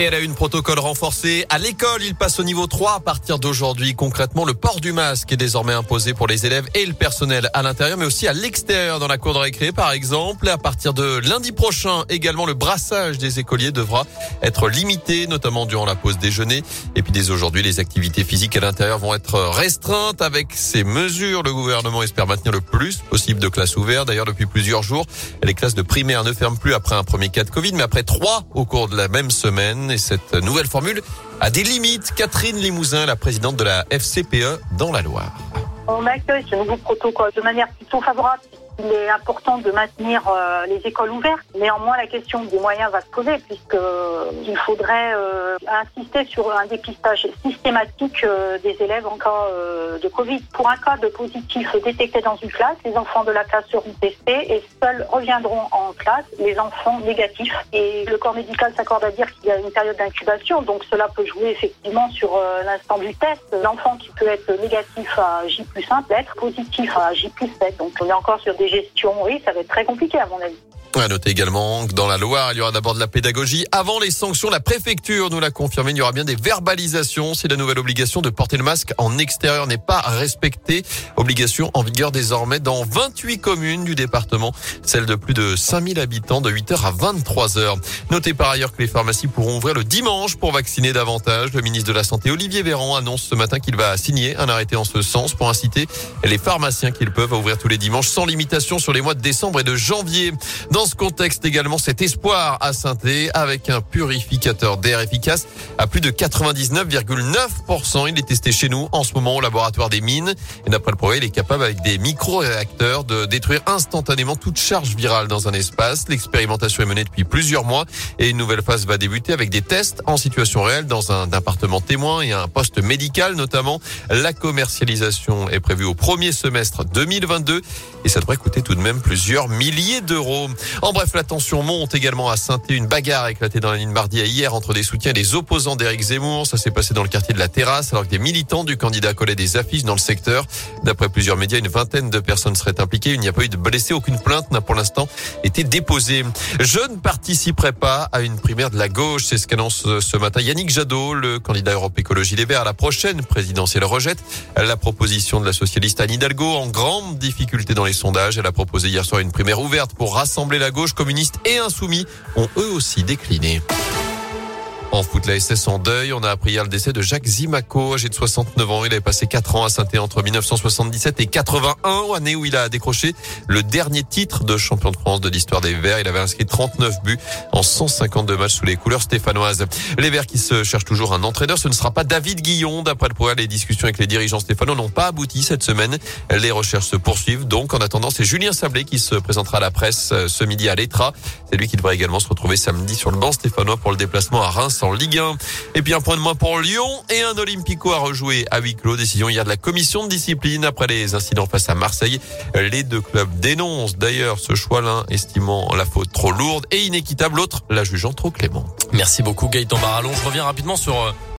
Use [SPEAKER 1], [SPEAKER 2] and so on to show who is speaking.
[SPEAKER 1] Et elle a une protocole renforcé. À l'école, il passe au niveau 3 à partir d'aujourd'hui. Concrètement, le port du masque est désormais imposé pour les élèves et le personnel à l'intérieur, mais aussi à l'extérieur, dans la cour de récré, par exemple. À partir de lundi prochain, également, le brassage des écoliers devra être limité, notamment durant la pause déjeuner. Et puis, dès aujourd'hui, les activités physiques à l'intérieur vont être restreintes. Avec ces mesures, le gouvernement espère maintenir le plus possible de classes ouvertes. D'ailleurs, depuis plusieurs jours, les classes de primaire ne ferment plus après un premier cas de Covid, mais après trois au cours de la même semaine. Et cette nouvelle formule a des limites. Catherine Limousin, la présidente de la FCPE dans la Loire.
[SPEAKER 2] On accueille ce nouveau protocole de manière plutôt favorable il est important de maintenir euh, les écoles ouvertes. Néanmoins, la question des moyens va se poser puisque euh, il faudrait euh, insister sur un dépistage systématique des élèves en cas de Covid. Pour un cas de positif détecté dans une classe, les enfants de la classe seront testés et seuls reviendront en classe les enfants négatifs. Et le corps médical s'accorde à dire qu'il y a une période d'incubation, donc cela peut jouer effectivement sur l'instant du test. L'enfant qui peut être négatif à J plus 1 peut être positif à J plus 7. Donc on est encore sur des gestion, oui, ça va être très compliqué à mon avis.
[SPEAKER 1] À noter également que dans la Loire, il y aura d'abord de la pédagogie. Avant les sanctions, la préfecture nous l'a confirmé, il y aura bien des verbalisations si la nouvelle obligation de porter le masque en extérieur n'est pas respectée. Obligation en vigueur désormais dans 28 communes du département, celle de plus de 5000 habitants de 8h à 23h. Notez par ailleurs que les pharmacies pourront ouvrir le dimanche pour vacciner davantage. Le ministre de la Santé, Olivier Véran, annonce ce matin qu'il va signer un arrêté en ce sens pour inciter les pharmaciens qu'ils peuvent à ouvrir tous les dimanches sans limitation sur les mois de décembre et de janvier. Ce contexte également, cet espoir à synthé avec un purificateur d'air efficace à plus de 99,9%. Il est testé chez nous en ce moment au laboratoire des mines. Et d'après le progrès, il est capable avec des micro-réacteurs de détruire instantanément toute charge virale dans un espace. L'expérimentation est menée depuis plusieurs mois et une nouvelle phase va débuter avec des tests en situation réelle dans un appartement témoin et un poste médical notamment. La commercialisation est prévue au premier semestre 2022 et ça devrait coûter tout de même plusieurs milliers d'euros. En bref, la tension monte également à saint Une bagarre a éclaté dans la ligne mardi hier entre des soutiens et des opposants d'Éric Zemmour. Ça s'est passé dans le quartier de la Terrasse alors que des militants du candidat collaient des affiches dans le secteur. D'après plusieurs médias, une vingtaine de personnes seraient impliquées. Il n'y a pas eu de blessés. Aucune plainte n'a pour l'instant été déposée. Je ne participerai pas à une primaire de la gauche. C'est ce qu'annonce ce matin Yannick Jadot, le candidat Europe Écologie Les Verts à la prochaine présidentielle rejette la proposition de la socialiste Anne Hidalgo en grande difficulté dans les sondages. Elle a proposé hier soir une primaire ouverte pour rassembler la gauche communiste et insoumis ont eux aussi décliné. En foot, la SS en deuil. On a appris hier le décès de Jacques Zimaco, âgé de 69 ans. Il avait passé 4 ans à saint entre 1977 et 81, année où il a décroché le dernier titre de champion de France de l'histoire des Verts. Il avait inscrit 39 buts en 152 matchs sous les couleurs stéphanoises. Les Verts qui se cherchent toujours un entraîneur, ce ne sera pas David Guillon. D'après le progrès, les discussions avec les dirigeants stéphanois n'ont pas abouti cette semaine. Les recherches se poursuivent. Donc, en attendant, c'est Julien Sablé qui se présentera à la presse euh, ce midi à l'Etra. C'est lui qui devrait également se retrouver samedi sur le banc stéphanois pour le déplacement à Reims en Ligue 1. Et puis un point de moins pour Lyon et un Olympico à rejouer à huis clos. Décision hier de la commission de discipline après les incidents face à Marseille. Les deux clubs dénoncent d'ailleurs ce choix l'un estimant la faute trop lourde et inéquitable, l'autre la jugeant trop clément.
[SPEAKER 3] Merci beaucoup Gaëtan Barallon. Je reviens rapidement sur euh,